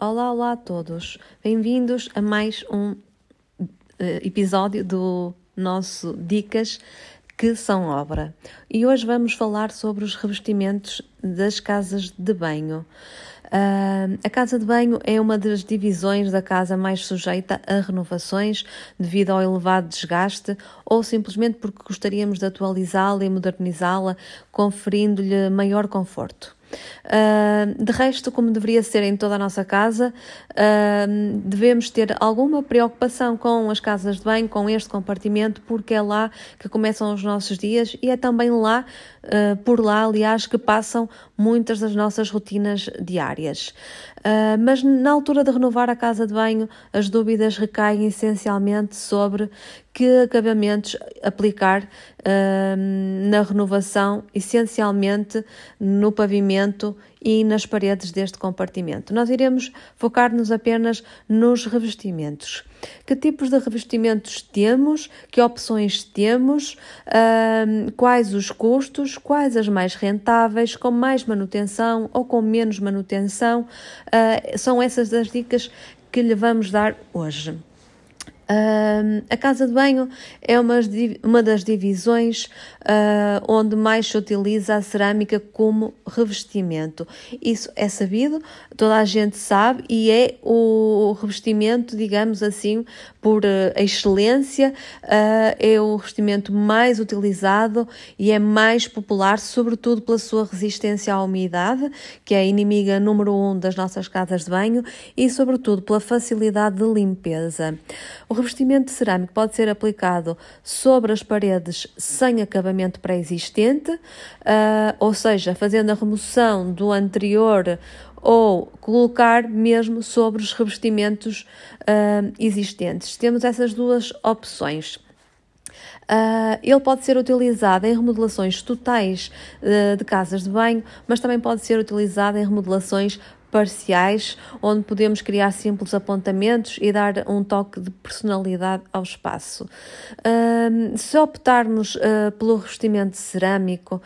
Olá, olá a todos. Bem-vindos a mais um uh, episódio do nosso Dicas que são obra. E hoje vamos falar sobre os revestimentos das casas de banho. Uh, a casa de banho é uma das divisões da casa mais sujeita a renovações devido ao elevado desgaste ou simplesmente porque gostaríamos de atualizá-la e modernizá-la, conferindo-lhe maior conforto. Uh, de resto, como deveria ser em toda a nossa casa, uh, devemos ter alguma preocupação com as casas de banho, com este compartimento, porque é lá que começam os nossos dias e é também lá, uh, por lá, aliás, que passam muitas das nossas rotinas diárias. Mas na altura de renovar a casa de banho, as dúvidas recaem essencialmente sobre que acabamentos aplicar uh, na renovação, essencialmente no pavimento e nas paredes deste compartimento. Nós iremos focar-nos apenas nos revestimentos. Que tipos de revestimentos temos? Que opções temos? Uh, quais os custos? Quais as mais rentáveis? Com mais manutenção ou com menos manutenção? Uh, são essas as dicas que lhe vamos dar hoje. Uh, a casa de banho é uma, uma das divisões uh, onde mais se utiliza a cerâmica como revestimento. Isso é sabido, toda a gente sabe, e é o revestimento, digamos assim, por uh, excelência, é o revestimento mais utilizado e é mais popular, sobretudo pela sua resistência à umidade, que é a inimiga número um das nossas casas de banho, e sobretudo pela facilidade de limpeza. O revestimento cerâmico pode ser aplicado sobre as paredes sem acabamento pré-existente, uh, ou seja, fazendo a remoção do anterior ou colocar mesmo sobre os revestimentos uh, existentes. Temos essas duas opções. Uh, ele pode ser utilizado em remodelações totais uh, de casas de banho, mas também pode ser utilizado em remodelações parciais, onde podemos criar simples apontamentos e dar um toque de personalidade ao espaço. Se optarmos uh, pelo revestimento cerâmico,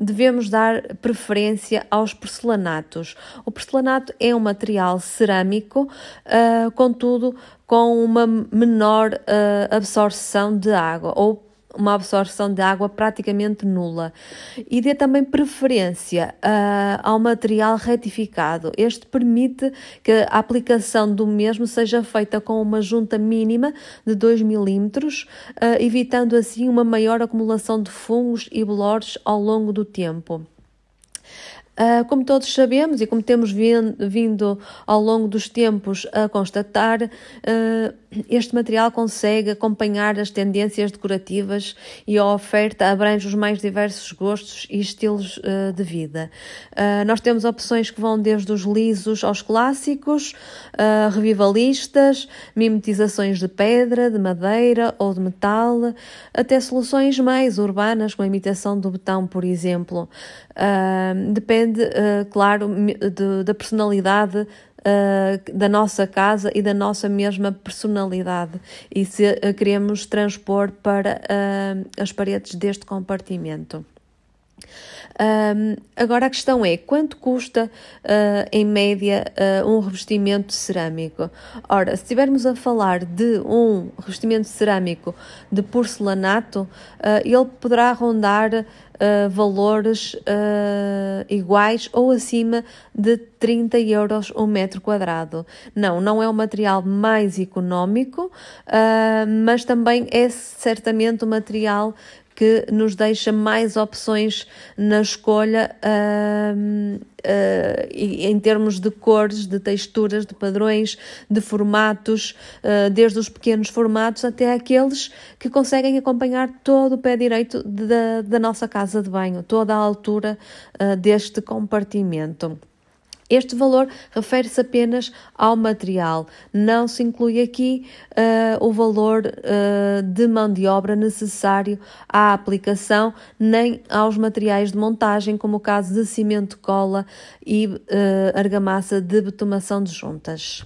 devemos dar preferência aos porcelanatos. O porcelanato é um material cerâmico, ah, contudo, com uma menor ah, absorção de água ou uma absorção de água praticamente nula. E dê também preferência uh, ao material retificado. Este permite que a aplicação do mesmo seja feita com uma junta mínima de 2 milímetros, uh, evitando assim uma maior acumulação de fungos e bolores ao longo do tempo. Uh, como todos sabemos e como temos vindo ao longo dos tempos a constatar, uh, este material consegue acompanhar as tendências decorativas e a oferta abrange os mais diversos gostos e estilos uh, de vida. nós temos opções que vão desde os lisos aos clássicos, revivalistas, mimetizações de pedra, de madeira ou de metal, até soluções mais urbanas, com a imitação do betão, por exemplo. depende depende, uh, claro, de, da personalidade uh, da nossa casa e da nossa mesma personalidade e se uh, queremos transpor para as paredes deste compartimento. Um, agora a questão é quanto custa uh, em média uh, um revestimento cerâmico? Ora, se estivermos a falar de um revestimento cerâmico de porcelanato, uh, ele poderá rondar valores iguais ou acima de 30 euros o um metro quadrado. Não, não é o material mais económico, mas também é certamente o material que nos deixa mais opções na escolha uh, uh, em termos de cores, de texturas, de padrões, de formatos, uh, desde os pequenos formatos até aqueles que conseguem acompanhar todo o pé direito da, da nossa casa de banho, toda a altura ah, deste compartimento. Este valor refere-se apenas ao material, não se inclui aqui uh, o valor uh, de mão de obra necessário à aplicação, nem aos materiais de montagem, como o caso de cimento cola e uh, argamassa de betomação de juntas.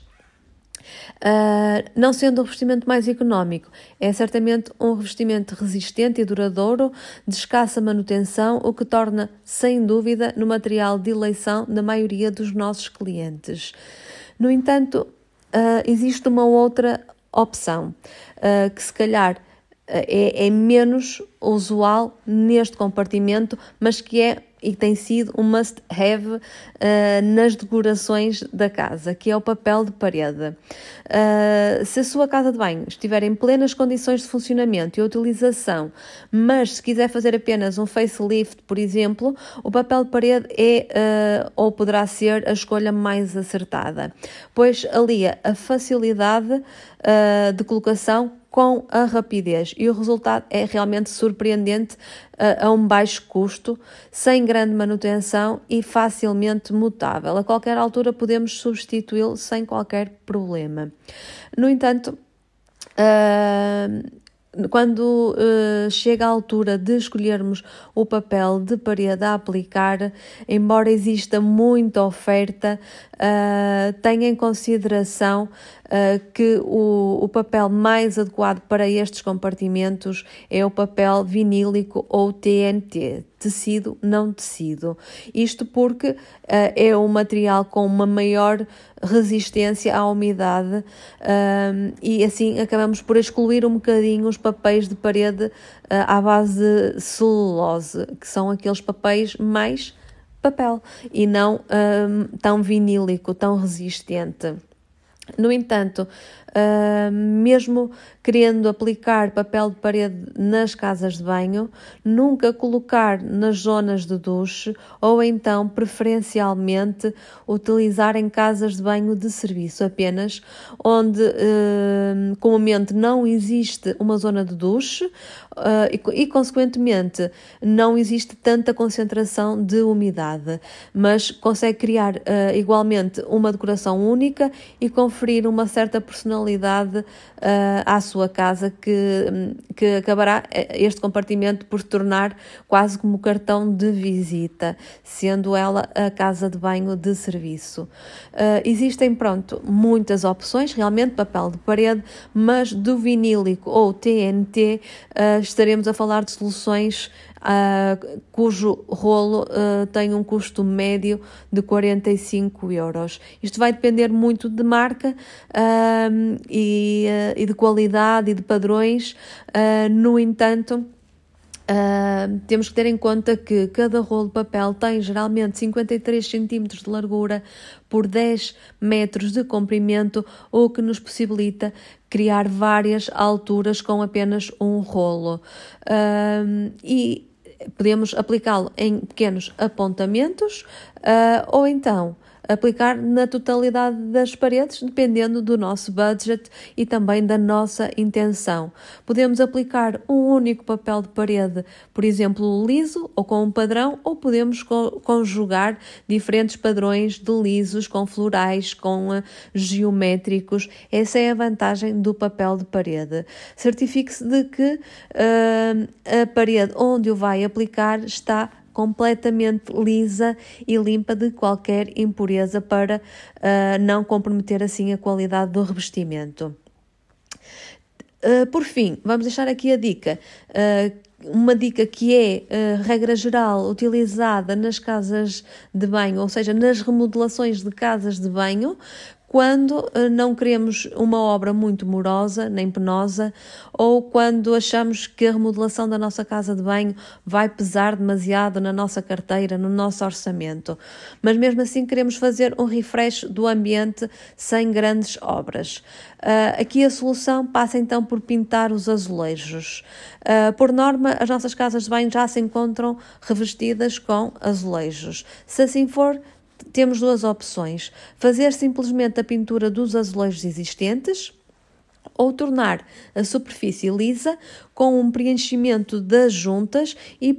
Uh, não sendo o revestimento mais económico, é certamente um revestimento resistente e duradouro, de escassa manutenção, o que torna, sem dúvida, no material de eleição da maioria dos nossos clientes. No entanto, uh, existe uma outra opção, uh, que se calhar é, é menos usual neste compartimento, mas que é e tem sido um must-have uh, nas decorações da casa, que é o papel de parede. Uh, se a sua casa de banho estiver em plenas condições de funcionamento e utilização, mas se quiser fazer apenas um facelift, por exemplo, o papel de parede é uh, ou poderá ser a escolha mais acertada, pois alia a facilidade de colocação com a rapidez e o resultado é realmente surpreendente uh, a um baixo custo, sem grande manutenção e facilmente mutável. A qualquer altura podemos substituí-lo sem qualquer problema. No entanto, uh, quando uh, chega a altura de escolhermos o papel de parede a aplicar, embora exista muita oferta, uh, tenha em consideração uh, que o, o papel mais adequado para estes compartimentos é o papel vinílico ou TNT, tecido não tecido. Isto porque uh, é um material com uma maior resistência à umidade uh, e assim acabamos por excluir um bocadinho os papéis de parede uh, à base de celulose, que são aqueles papéis mais papel e não tão vinílico, tão resistente. No entanto, Uh, mesmo querendo aplicar papel de parede nas casas de banho, nunca colocar nas zonas de duche ou então, preferencialmente, utilizar em casas de banho de serviço apenas, onde uh, comumente não existe uma zona de duche uh, e, e, consequentemente, não existe tanta concentração de umidade, mas consegue criar igualmente uma decoração única e conferir uma certa personalidade personalidade uh, à sua casa que, que acabará eh, este compartimento por se tornar quase como cartão de visita, sendo ela a casa de banho de serviço. Uh, existem, pronto, muitas opções, realmente papel de parede, mas do vinílico ou TNT uh, estaremos a falar de soluções uh, cujo rolo uh, tem um custo médio de 45 euros. Isto vai depender muito de marca uh, e, e, de qualidade e de padrões, no entanto. Uh, temos que ter em conta que cada rolo de papel tem geralmente 53 cm de largura por 10 metros de comprimento, o que nos possibilita criar várias alturas com apenas um rolo. Uh, e podemos aplicá-lo em pequenos apontamentos uh, ou então aplicar na totalidade das paredes, dependendo do nosso budget e também da nossa intenção. Podemos aplicar um único papel de parede, por exemplo, liso ou com um padrão, ou podemos conjugar diferentes padrões de lisos com florais, com uh, geométricos. Essa é a vantagem do papel de parede. Certifique-se de que uh, a parede onde o vai aplicar está completamente lisa e limpa de qualquer impureza para uh, não comprometer assim a qualidade do revestimento. Uh, por fim, vamos deixar aqui a dica. Uh, uma dica que é, regra geral, utilizada nas casas de banho, ou seja, nas remodelações de casas de banho, quando eh, não queremos uma obra muito morosa nem penosa ou quando achamos que a remodelação da nossa casa de banho vai pesar demasiado na nossa carteira, no nosso orçamento. Mas mesmo assim queremos fazer um refresh do ambiente sem grandes obras. Uh, aqui a solução passa então por pintar os azulejos. Uh, por norma, as nossas casas de banho já se encontram revestidas com azulejos. Se assim for, temos duas opções: fazer simplesmente a pintura dos azulejos existentes ou tornar a superfície lisa com um preenchimento das juntas e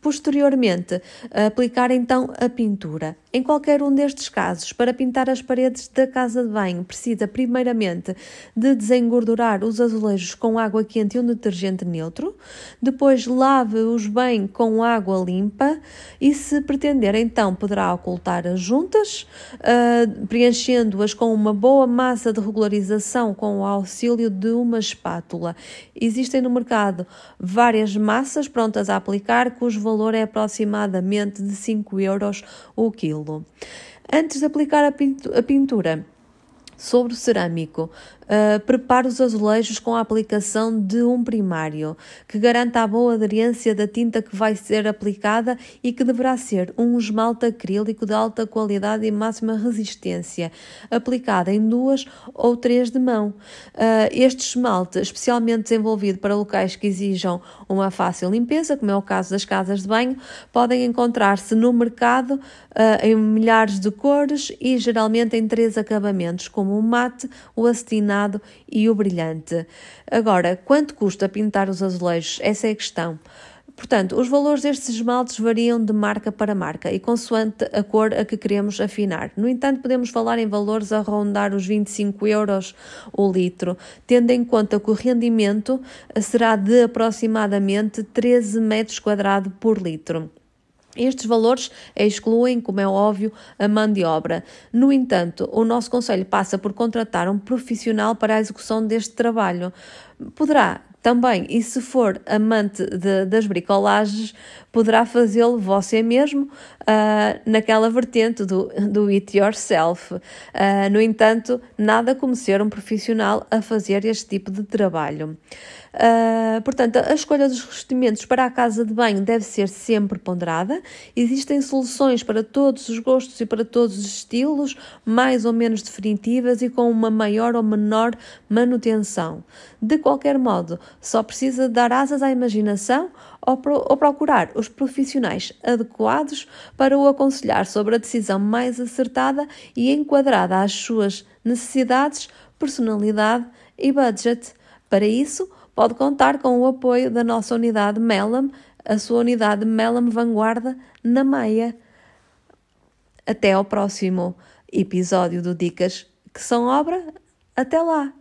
posteriormente aplicar então a pintura. Em qualquer um destes casos, para pintar as paredes da casa de banho, precisa primeiramente de desengordurar os azulejos com água quente e um detergente neutro, depois lave-os bem com água limpa e, se pretender, então poderá ocultar as juntas, uh, preenchendo-as com uma boa massa de regularização com o auxílio de uma espátula. Existem no mercado várias massas prontas a aplicar, cujo valor é aproximadamente de 5 euros o quilo. Antes de aplicar a pintura, sobre o cerâmico, Uh, prepare os azulejos com a aplicação de um primário, que garanta a boa aderência da tinta que vai ser aplicada e que deverá ser um esmalte acrílico de alta qualidade e máxima resistência, aplicada em duas ou três de mão. Uh, este esmalte, especialmente desenvolvido para locais que exijam uma fácil limpeza, como é o caso das casas de banho, podem encontrar-se no mercado uh, em milhares de cores e geralmente em três acabamentos, como o mate, o acetinado e o brilhante. Agora, quanto custa pintar os azulejos? Essa é a questão. Portanto, os valores destes esmaltes variam de marca para marca e consoante a cor a que queremos afinar. No entanto, podemos falar em valores a rondar os 25 euros o litro, tendo em conta que o rendimento será de aproximadamente 13 metros quadrados por litro. Estes valores excluem, como é óbvio, a mão de obra. No entanto, o nosso Conselho passa por contratar um profissional para a execução deste trabalho. Poderá também, e se for amante de, das bricolagens, poderá fazê-lo você mesmo uh, naquela vertente do, do it yourself. Uh, no entanto, nada como ser um profissional a fazer este tipo de trabalho. Uh, portanto, a escolha dos revestimentos para a casa de banho deve ser sempre ponderada. Existem soluções para todos os gostos e para todos os estilos, mais ou menos definitivas e com uma maior ou menor manutenção. De qualquer modo, só precisa dar asas à imaginação ou, pro, ou procurar os profissionais adequados para o aconselhar sobre a decisão mais acertada e enquadrada às suas necessidades, personalidade e budget. Para isso, pode contar com o apoio da nossa unidade Melam, a sua unidade Melam Vanguarda na Maia. Até ao próximo episódio do Dicas que são obra. Até lá!